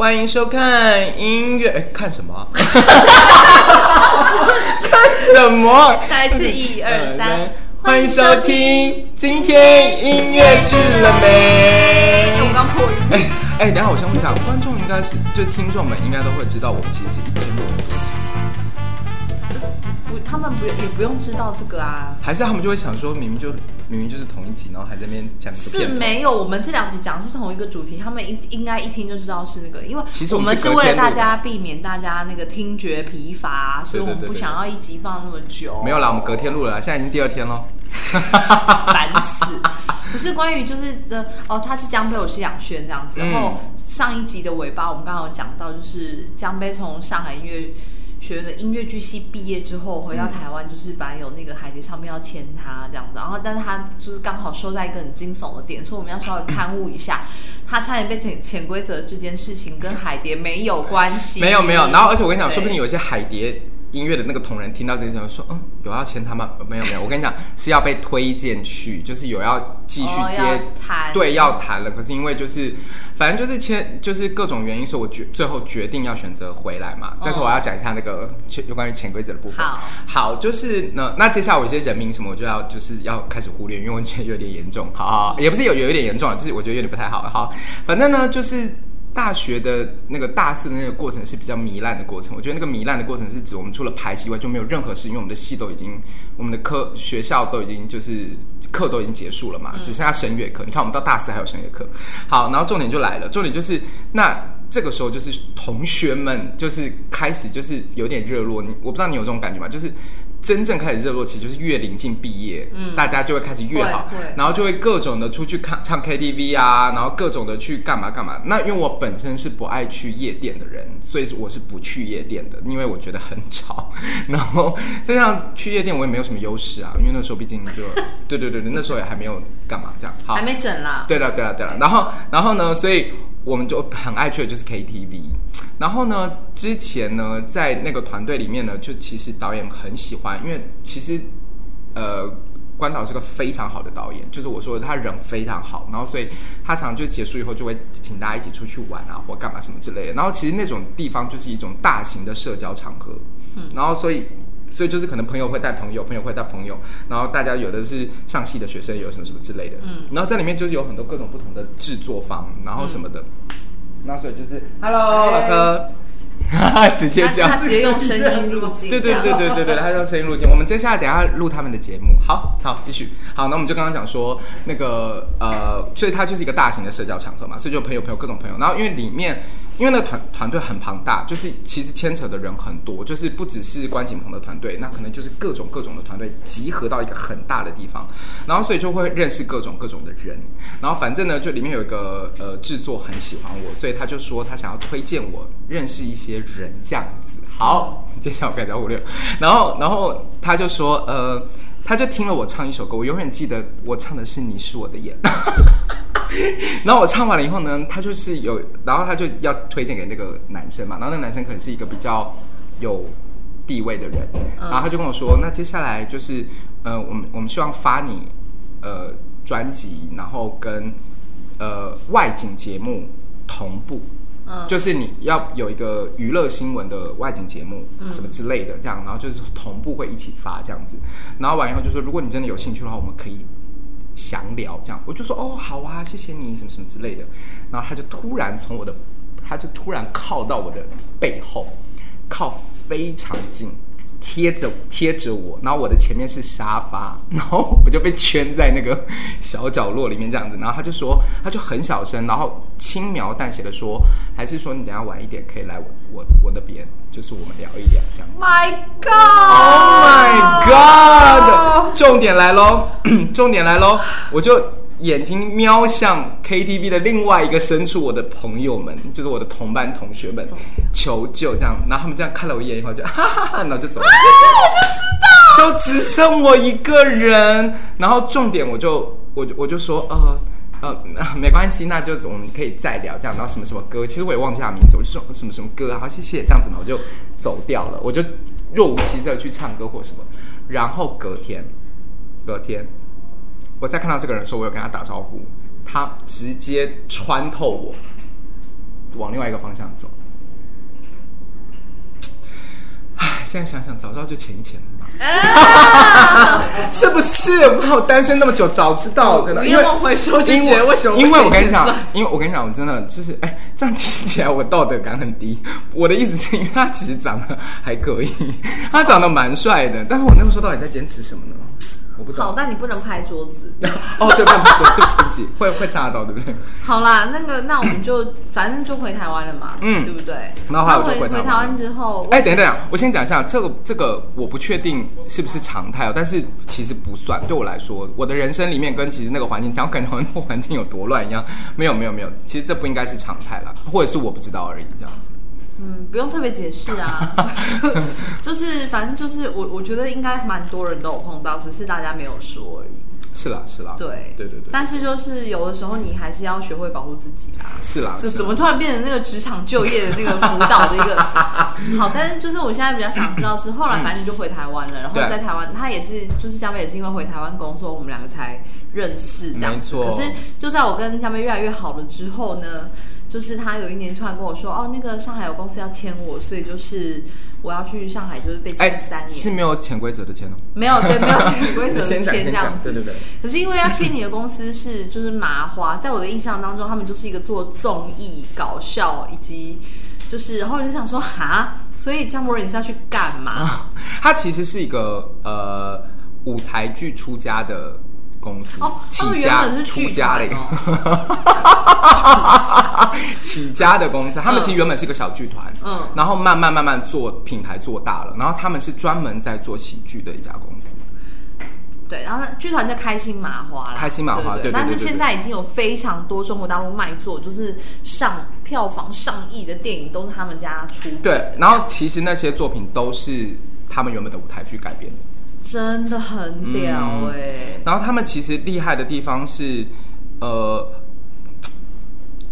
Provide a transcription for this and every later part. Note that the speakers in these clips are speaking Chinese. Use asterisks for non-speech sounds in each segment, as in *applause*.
欢迎收看音乐，哎，*laughs* 看什么？*laughs* 看什么？再一次，一二三，欢迎收听今天音乐去了没？我刚破音。哎哎，等下我先问一下，观众应该是，就听众们应该都会知道，我们其实是一天录的。不，他们不也不用知道这个啊？还是他们就会想说，明明就明明就是同一集，然后还在那边讲是没有，我们这两集讲的是同一个主题，他们应应该一听就知道是那个，因为其实我们是为了大家避免大家那个听觉疲乏，所以我们不想要一集放那么久。没有啦，我们隔天录了啦，现在已经第二天喽，烦死！不是关于就是的哦，他是江杯，我是杨轩这样子。然后上一集的尾巴，我们刚刚有讲到，就是江杯从上海音乐。学院的音乐剧系毕业之后回到台湾，就是本来有那个海蝶唱片要签他这样子，然后但是他就是刚好收在一个很惊悚的点，所以我们要稍微勘误一下，他差点被潜潜规则这件事情跟海蝶没有关系，没有没有，然后而且我跟你讲，说不定有一些海蝶。音乐的那个同仁听到这些时候说：“嗯，有要签他吗？没有没有，我跟你讲是要被推荐去，就是有要继续接，对，要谈了。可是因为就是反正就是签，就是各种原因，所以我决最后决定要选择回来嘛。但是我要讲一下那个有关于潜规则的部分。好，好，就是那那接下来我一些人名什么，我就要就是要开始忽略，因为我觉得有点严重。好，好，也不是有有一点严重，就是我觉得有点不太好。好，反正呢就是。大学的那个大四的那个过程是比较糜烂的过程。我觉得那个糜烂的过程是指我们除了排戏外就没有任何事，因为我们的戏都已经，我们的科学校都已经就是课都已经结束了嘛，只剩下声乐课。你看我们到大四还有声乐课。好，然后重点就来了，重点就是那这个时候就是同学们就是开始就是有点热络。你我不知道你有这种感觉吗？就是。真正开始热络期就是越临近毕业，嗯，大家就会开始越好，然后就会各种的出去看唱 KTV 啊，然后各种的去干嘛干嘛。那因为我本身是不爱去夜店的人，所以我是不去夜店的，因为我觉得很吵。*laughs* 然后这样去夜店我也没有什么优势啊，因为那时候毕竟就 *laughs* 对对对对，那时候也还没有干嘛这样，好，还没整啦。对了对了对了，然后然后呢，所以。我们就很爱去的就是 KTV，然后呢，之前呢，在那个团队里面呢，就其实导演很喜欢，因为其实，呃，关导是个非常好的导演，就是我说他人非常好，然后所以他常常就结束以后就会请大家一起出去玩啊，或干嘛什么之类的，然后其实那种地方就是一种大型的社交场合，嗯，然后所以。所以就是可能朋友会带朋友，朋友会带朋友，然后大家有的是上戏的学生，有什么什么之类的，嗯，然后在里面就是有很多各种不同的制作方，然后什么的，那、嗯、所以就是，Hello，老柯，*laughs* 直接这样，他直接用声音入镜，对对对对对对，他用声音入镜。我们接下来等下录他们的节目，好好继续，好，那我们就刚刚讲说那个呃，所以它就是一个大型的社交场合嘛，所以就朋友朋友各种朋友，然后因为里面。因为那团团队很庞大，就是其实牵扯的人很多，就是不只是关锦鹏的团队，那可能就是各种各种的团队集合到一个很大的地方，然后所以就会认识各种各种的人，然后反正呢，就里面有一个呃制作很喜欢我，所以他就说他想要推荐我认识一些人这样子。好，接下来我开始五六，然后然后他就说呃，他就听了我唱一首歌，我永远记得我唱的是你是我的眼。*laughs* *laughs* 然后我唱完了以后呢，他就是有，然后他就要推荐给那个男生嘛，然后那个男生可能是一个比较有地位的人，然后他就跟我说，那接下来就是，呃，我们我们希望发你呃专辑，然后跟呃外景节目同步，嗯，就是你要有一个娱乐新闻的外景节目，什么之类的这样，然后就是同步会一起发这样子，然后完以后就说，如果你真的有兴趣的话，我们可以。详聊这样，我就说哦，好啊，谢谢你什么什么之类的。然后他就突然从我的，他就突然靠到我的背后，靠非常近。贴着贴着我，然后我的前面是沙发，*laughs* 然后我就被圈在那个小角落里面这样子。然后他就说，他就很小声，然后轻描淡写的说，还是说你等下晚一点可以来我我我那边，就是我们聊一聊这样。My God! Oh my God! *laughs* 重点来喽，*clears throat* 重点来喽，我就。眼睛瞄向 KTV 的另外一个深处，我的朋友们，就是我的同班同学们，求救这样，然后他们这样看了我一眼以后就 *laughs* 哈哈哈，然后就走了。啊，我就知道，就只剩我一个人。然后重点，我就我就我就说，呃呃，*laughs* 没关系，那就我们可以再聊这样。然后什么什么歌，其实我也忘记他名字，我就说什么什么歌，好谢谢这样子呢，我就走掉了。我就若无其事的去唱歌或什么。然后隔天，隔天。我再看到这个人的时候，我有跟他打招呼，他直接穿透我，往另外一个方向走。唉，现在想想，早知道就前一前了嘛，啊、*laughs* 是不是？我我单身那么久，早知道可能因为回收金钱，为什么？因为我跟你讲，因为我跟你讲，我真的就是哎，这样听起来我道德感很低。我的意思是因为他其实长得还可以，*laughs* 他长得蛮帅的，但是我那个时候到底在坚持什么呢？我不好，但你不能拍桌子。*laughs* 哦，对，不能拍桌子，对不起，会会炸到，对不对？好啦，那个，那我们就反正就回台湾了嘛，嗯，对不对？然后回回台湾之后，哎，等一等，我先讲一下这个这个，我不确定是不是常态哦，但是其实不算，对我来说，我的人生里面跟其实那个环境，讲感觉好像环境有多乱一样，没有没有没有，其实这不应该是常态啦，或者是我不知道而已，这样子。嗯，不用特别解释啊，*laughs* 就是反正就是我我觉得应该蛮多人都有碰到，只是大家没有说而已。是啦，是啦，对对对对。但是就是有的时候你还是要学会保护自己啦。是啦。怎么突然变成那个职场就业的那个辅导的一个？*laughs* 好，但是就是我现在比较想知道是后来反正就回台湾了，然后在台湾他也是就是江北也是因为回台湾工作，我们两个才认识这样子。没错。可是就在我跟江北越来越好了之后呢？就是他有一年突然跟我说，哦，那个上海有公司要签我，所以就是我要去上海，就是被签三年，是没有潜规则的签哦，没有，对，没有 *laughs* 潜规则的签这样子，对对对。可是因为要签你的公司是就是麻花，在我的印象当中，他们就是一个做综艺搞笑以及就是，然后我就想说，哈，所以张博仁你是要去干嘛？*laughs* 他其实是一个呃舞台剧出家的。公司哦，起家出家的一个 *laughs* 起家的公司，他们其实原本是一个小剧团，嗯，然后慢慢慢慢做品牌做大了，然后他们是专门在做喜剧的一家公司。对，然后剧团叫开心麻花，开心麻花，对对对。但是现在已经有非常多中国大陆卖座，就是上票房上亿的电影都是他们家出。对，然后其实那些作品都是他们原本的舞台剧改编的。真的很屌哎、欸。嗯！然后他们其实厉害的地方是，呃，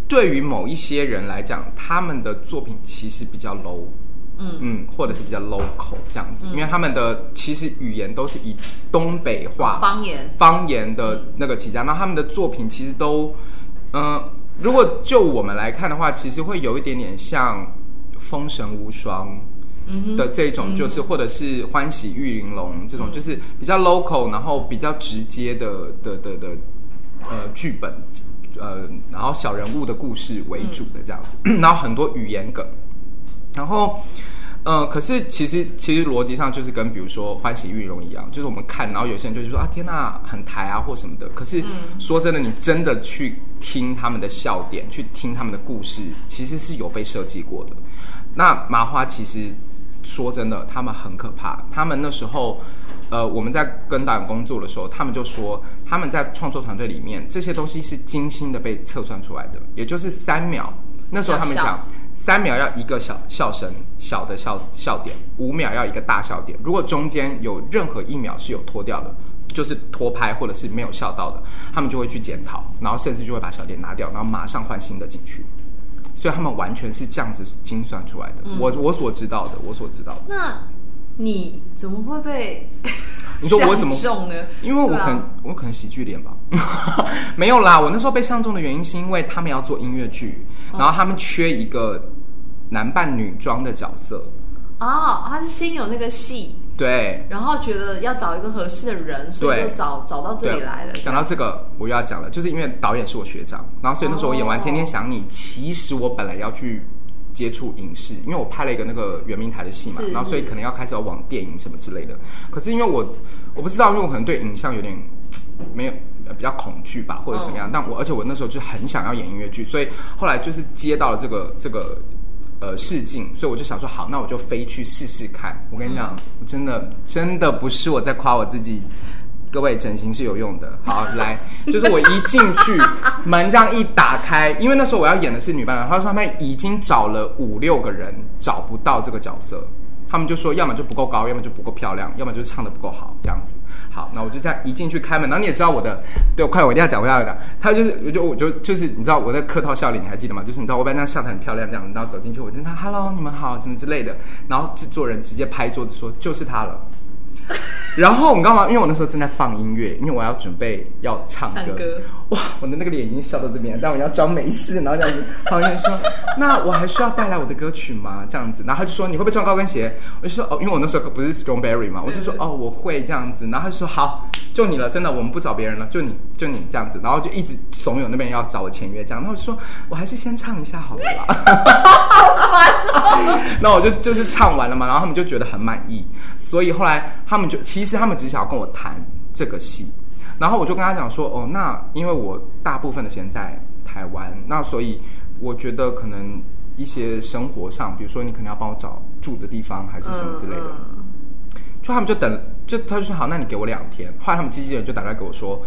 对于某一些人来讲，他们的作品其实比较 low，嗯。嗯，或者是比较 local 这样子，嗯、因为他们的其实语言都是以东北话方言。方言的那个起家，那他们的作品其实都，嗯、呃，如果就我们来看的话，其实会有一点点像《封神无双》。的这种就是，或者是欢喜玉玲珑这种，就是比较 local，然后比较直接的的的的呃剧本，呃，然后小人物的故事为主的这样子，*clears throat* 然后很多语言梗，然后呃，可是其实其实逻辑上就是跟比如说欢喜玉容一样，就是我们看，然后有些人就是说啊天呐，很台啊或什么的，可是说真的，你真的去听他们的笑点，去听他们的故事，其实是有被设计过的。那麻花其实。说真的，他们很可怕。他们那时候，呃，我们在跟导演工作的时候，他们就说他们在创作团队里面，这些东西是精心的被测算出来的。也就是三秒，那时候他们讲三秒要一个小笑声，小的笑笑点；五秒要一个大笑点。如果中间有任何一秒是有脱掉的，就是脱拍或者是没有笑到的，他们就会去检讨，然后甚至就会把笑点拿掉，然后马上换新的进去。所以他们完全是这样子精算出来的。嗯、我我所知道的，我所知道的。那你怎么会被？*laughs* 你说我怎么中呢？因为我可能、啊、我可能喜剧脸吧。*laughs* 没有啦，我那时候被相中的原因是因为他们要做音乐剧，然后他们缺一个男扮女装的角色。哦，他是先有那个戏。对，然后觉得要找一个合适的人，所以就找找到这里来了。讲到这个，我又要讲了，就是因为导演是我学长，然后所以那时候我演完《天天想你》，其实我本来要去接触影视，因为我拍了一个那个圆明台的戏嘛，然后所以可能要开始要往电影什么之类的。可是因为我我不知道，因为我可能对影像有点没有比较恐惧吧，或者怎么样。但我而且我那时候就很想要演音乐剧，所以后来就是接到了这个这个。呃，试镜，所以我就想说，好，那我就飞去试试看。我跟你讲，真的，真的不是我在夸我自己。各位，整形是有用的。好，*laughs* 来，就是我一进去，*laughs* 门这样一打开，因为那时候我要演的是女扮男，他说他们已经找了五六个人，找不到这个角色。他们就说，要么就不够高，要么就不够漂亮，要么就是唱的不够好，这样子。好，那我就这样一进去开门，然后你也知道我的，对，我快，我一定要讲，我要讲。他就是，我就我就就是，你知道我在客套笑脸，你还记得吗？就是你知道我本来这样笑得很漂亮，这样，然后走进去，我就说 “hello，你们好”什么之类的，然后制作人直接拍桌子说：“就是他了。*laughs* ”然后我刚刚因为我那时候正在放音乐，因为我要准备要唱歌，唱歌哇，*laughs* 我的那个脸已经笑到这边，但我要装没事，然后这样子，旁边说，*laughs* 那我还需要带来我的歌曲吗？这样子，然后他就说你会不会穿高跟鞋？我就说哦，因为我那时候不是 Strawberry 嘛，我就说哦，我会这样子，然后他就说好，就你了，真的，我们不找别人了，就你就你这样子，然后就一直怂恿那边要找我签约，这样，然后我就说我还是先唱一下好了啦，*laughs* 好烦哦，那我就就是唱完了嘛，然后他们就觉得很满意，所以后来他们就其实他们只想要跟我。谈这个戏，然后我就跟他讲说，哦，那因为我大部分的时间在台湾，那所以我觉得可能一些生活上，比如说你可能要帮我找住的地方，还是什么之类的，嗯、就他们就等，就他就说好，那你给我两天。后来他们经纪人就打电话给我说，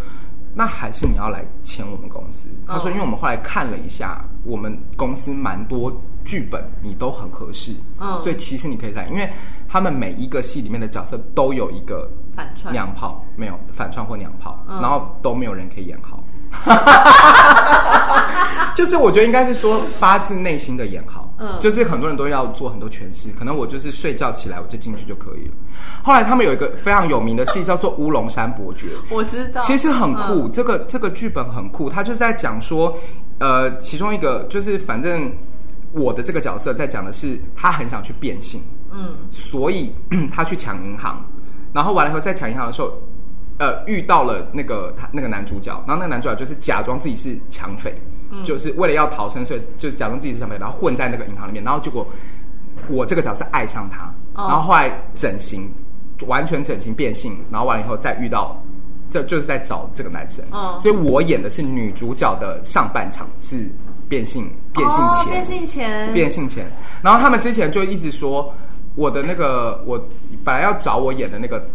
那还是你要来签我们公司。他说，因为我们后来看了一下，我们公司蛮多剧本你都很合适，嗯，所以其实你可以来，因为他们每一个戏里面的角色都有一个。反串。娘炮没有反串或娘炮，嗯、然后都没有人可以演好，*laughs* 就是我觉得应该是说发自内心的演好，嗯，就是很多人都要做很多诠释，可能我就是睡觉起来我就进去就可以了。后来他们有一个非常有名的戏 *laughs* 叫做《乌龙山伯爵》，我知道，其实很酷，嗯、这个这个剧本很酷，他就是在讲说，呃，其中一个就是反正我的这个角色在讲的是他很想去变性，嗯，所以 *clears throat* 他去抢银行。然后完了以后，在抢银行的时候，呃，遇到了那个他那个男主角，然后那个男主角就是假装自己是抢匪，嗯、就是为了要逃生，所以就是假装自己是抢匪，然后混在那个银行里面，然后结果我这个角色爱上他，哦、然后后来整形，完全整形变性，然后完了以后再遇到，这就是在找这个男生，哦、所以我演的是女主角的上半场是变性变性前，变性前，变性前，然后他们之前就一直说。我的那个，我本来要找我演的那个，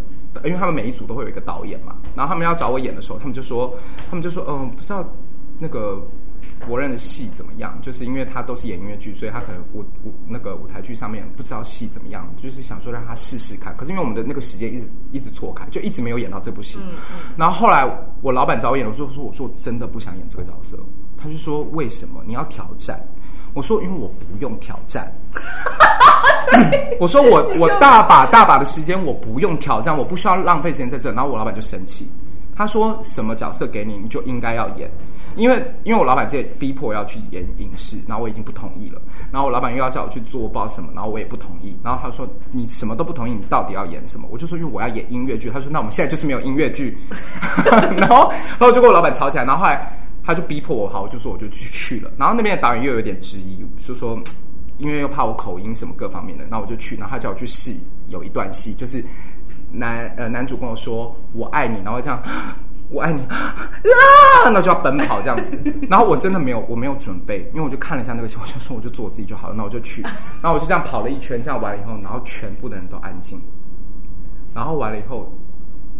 因为他们每一组都会有一个导演嘛，然后他们要找我演的时候，他们就说，他们就说，嗯，不知道那个柏任的戏怎么样，就是因为他都是演音乐剧，所以他可能舞舞那个舞台剧上面不知道戏怎么样，就是想说让他试试看。可是因为我们的那个时间一直一直错开，就一直没有演到这部戏。嗯嗯。然后后来我老板找我演，我说我说我说我真的不想演这个角色，他就说为什么？你要挑战？我说因为我不用挑战。*laughs* 我说我我大把大把的时间，我不用挑战，我不需要浪费时间在这。然后我老板就生气，他说什么角色给你，你就应该要演。因为因为我老板这逼迫我要去演影视，然后我已经不同意了。然后我老板又要叫我去做不知道什么，然后我也不同意。然后他说你什么都不同意，你到底要演什么？我就说因为我要演音乐剧。他说那我们现在就是没有音乐剧。*laughs* 然后然后就跟我老板吵起来。然后后来他就逼迫我，好，我就说我就去去了。然后那边的导演又有点质疑，就说。因为又怕我口音什么各方面的，那我就去，然后他叫我去试有一段戏，就是男呃男主跟我说我爱你，然后这样我爱你。啊，*laughs* 那就要奔跑这样子，然后我真的没有我没有准备，因为我就看了一下那个戏，我就说我就做我自己就好了，那我就去，然后我就这样跑了一圈，这样完了以后，然后全部的人都安静，然后完了以后，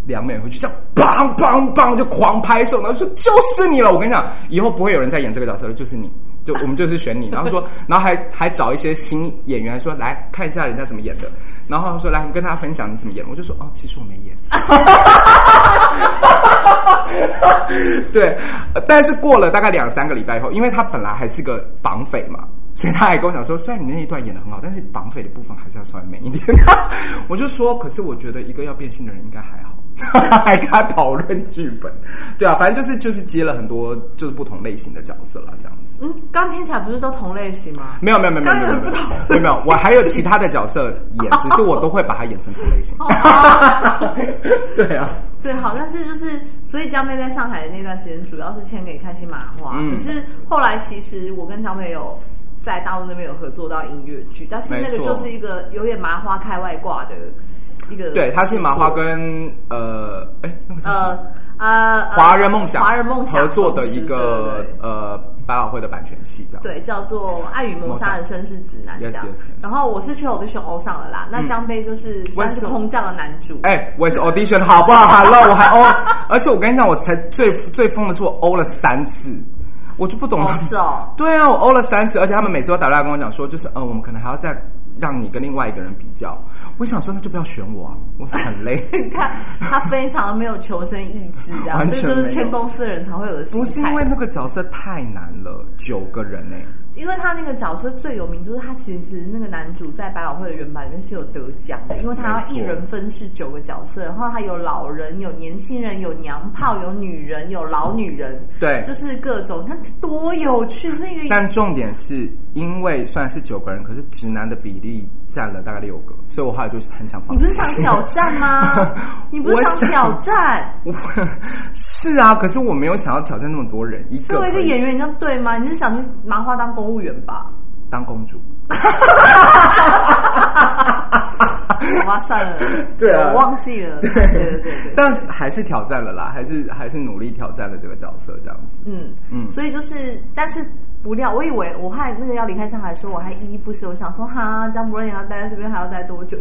两美回去这样梆梆梆就狂拍手，然后说就是你了，我跟你讲，以后不会有人再演这个角色了，就是你。就我们就是选你，然后说，*laughs* 然后还还找一些新演员说来看一下人家怎么演的，然后他说来，你跟大家分享你怎么演，我就说哦，其实我没演。*laughs* 对，但是过了大概两三个礼拜以后，因为他本来还是个绑匪嘛，所以他还跟我讲说，虽然你那一段演的很好，但是绑匪的部分还是要稍微美一点。*laughs* 我就说，可是我觉得一个要变性的人应该还好。*laughs* 还跟他讨论剧本，对啊，反正就是就是接了很多就是不同类型的角色了，这样子。嗯，刚听起来不是都同类型吗？没有没有没有没有没有有，我还有 *laughs* 其他的角色演，只是我都会把它演成同类型。*laughs* 对啊，对，好，但是就是所以江妹在上海的那段时间，主要是签给开心麻花，可是后来其实我跟江妹有。在大陆那边有合作到音乐剧，但是那个就是一个有点麻花开外挂的，一个对，他是麻花跟呃，哎，那个呃呃华人梦想华人梦想合作的一个呃百老汇的版权戏，对，叫做《爱与谋杀的绅士指南》这样。然后我是去 audition 欧上了啦，那江杯就是算是空降的男主。哎，我也是 audition 好不好？Hello，我还欧，而且我跟你讲，我才最最疯的是我欧了三次，我就不懂了。是哦。对啊，我欧了三次，而且他们每次都打电话跟我讲说，就是呃，我们可能还要再。让你跟另外一个人比较，我想说那就不要选我啊，我很累。*laughs* 你看他非常没有求生意志，这样，这就是签公司的人才会有的心态。不是因为那个角色太难了，九个人呢、欸，因为他那个角色最有名，就是他其实那个男主在百老汇的原版里面是有得奖的，因为他要一人分饰九个角色，然后他有老人、有年轻人、有娘炮、有女人、有老女人，对，就是各种，他多有趣，这个。但重点是因为虽然是九个人，可是直男的比例占了大概六个，所以我后来就是很想放。你不是想挑战吗？*laughs* 你不是想挑战？我 *laughs* 想是啊，可是我没有想要挑战那么多人。一个作为一个演员，你这样对吗？你是想去麻花当公务员吧？当公主。*laughs* 好吧，算了，对啊，我忘记了。对对对对，对，但还是挑战了啦，还是还是努力挑战了这个角色，这样子。嗯嗯，所以就是，但是。不料，我以为我还那个要离开上海的时候，我还依依不舍。我想说，哈，姜柏任也要待在这边，还要待多久？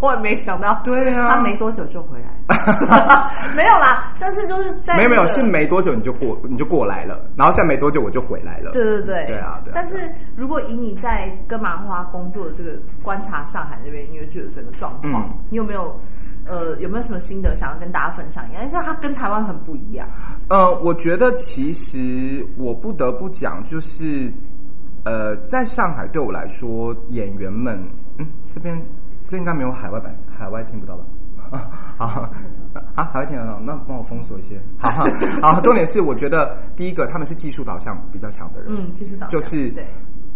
我也没想到，对啊，他没多久就回来 *laughs* 没有啦，但是就是在、那个、没有没有是没多久你就过你就过来了，然后再没多久我就回来了。对对对，对啊。对啊，但是如果以你在跟麻花工作的这个观察上海那边音乐剧的整个状况，嗯、你有没有呃有没有什么心得想要跟大家分享一下？因为它跟台湾很不一样。呃，我觉得其实我不得不讲，就是呃，在上海对我来说，演员们，嗯，这边这应该没有海外版，海外听不到吧？*laughs* 啊啊啊！海外听得到，那帮我封锁一些。好好，好，重点是，我觉得第一个他们是技术导向比较强的人，嗯，技术导向就是对，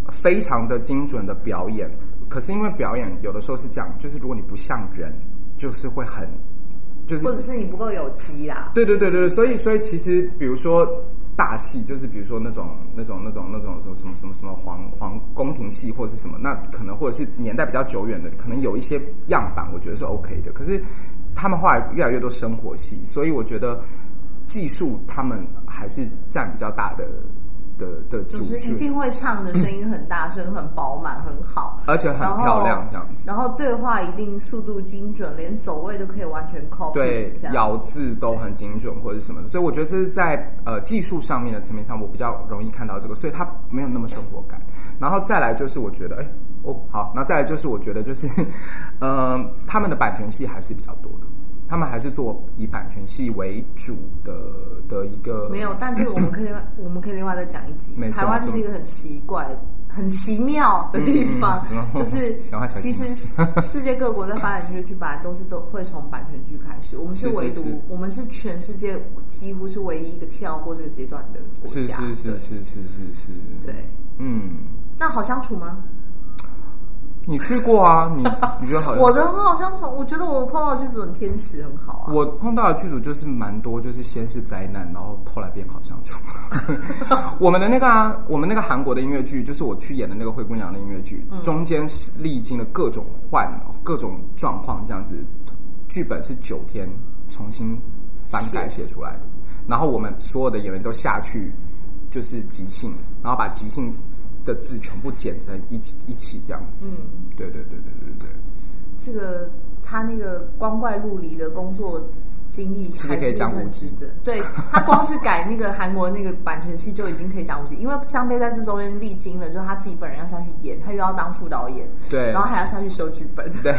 非常的精准的表演。可是因为表演有的时候是这样，就是如果你不像人，就是会很。就是、或者是你不够有机啦，对对对对，所以所以其实比如说大戏，就是比如说那种那种那种那种什么什么什么什么皇皇宫廷戏或者是什么，那可能或者是年代比较久远的，可能有一些样板，我觉得是 OK 的。可是他们后来越来越多生活戏，所以我觉得技术他们还是占比较大的。的的就是一定会唱的声音很大声、嗯、很饱满、很好，而且很漂亮这样子。然后对话一定速度精准，连走位都可以完全 copy。对，咬字都很精准或者什么的。所以我觉得这是在呃技术上面的层面上，我比较容易看到这个，所以它没有那么生活感。然后再来就是我觉得，哎哦好，那再来就是我觉得就是，嗯、*laughs* 呃，他们的版权戏还是比较多的。他们还是做以版权戏为主的的一个，没有，但这个我们可以另外 *laughs* 我们可以另外再讲一集。台湾是一个很奇怪、很奇妙的地方，嗯嗯、就是其实世界各国在发展音乐剧，本来都是都会从版权剧开始。我们是唯独，我们是全世界几乎是唯一一个跳过这个阶段的国家。是是是是是是是，对，嗯，那好相处吗？你去过啊？你你觉得好？*laughs* 我的很好相处，我觉得我碰到的剧组很天使，很好啊。我碰到的剧组就是蛮多，就是先是灾难，然后后来变好相处。*laughs* 我们的那个啊，我们那个韩国的音乐剧，就是我去演的那个灰姑娘的音乐剧，嗯、中间是历经了各种换、各种状况，这样子，剧本是九天重新翻改写出来的。然后我们所有的演员都下去，就是即兴，然后把即兴。的字全部剪成一起一起这样子，嗯，对对对对对对。这个他那个光怪陆离的工作经历，是不是可以讲五集的？对，他光是改那个韩国那个版权戏就已经可以讲五集，因为姜杯在这中间历经了，就是他自己本人要下去演，他又要当副导演，对，然后还要下去修剧本，对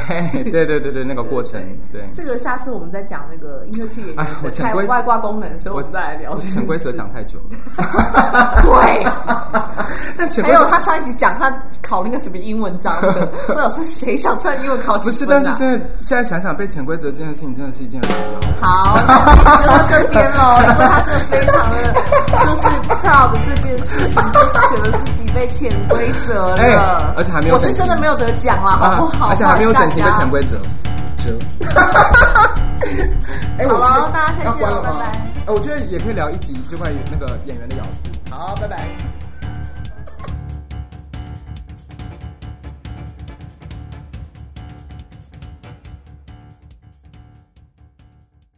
对对对对，那个过程，对，对。这个下次我们再讲那个音乐剧演员的 *laughs* 开外挂功能的时候，我再来聊。潜规则讲太久了，*laughs* 对。还有他上一集讲他考那个什么英文章的，*laughs* 我想说谁想赚英文考几分？不是，但是真的现在想想，被潜规则这件事情真的是一件很重要。好，就到这边喽，因为他真的非常的，就是 proud 这件事情，就是觉得自己被潜规则了，欸，而且还没有，我是真的没有得奖啦，好不好？而且还没有整形被潜规则，折。*laughs* 哎，好了，大家再见了，拜拜。哎，我觉得也可以聊一集，就关于那个演员的咬字。好，拜拜。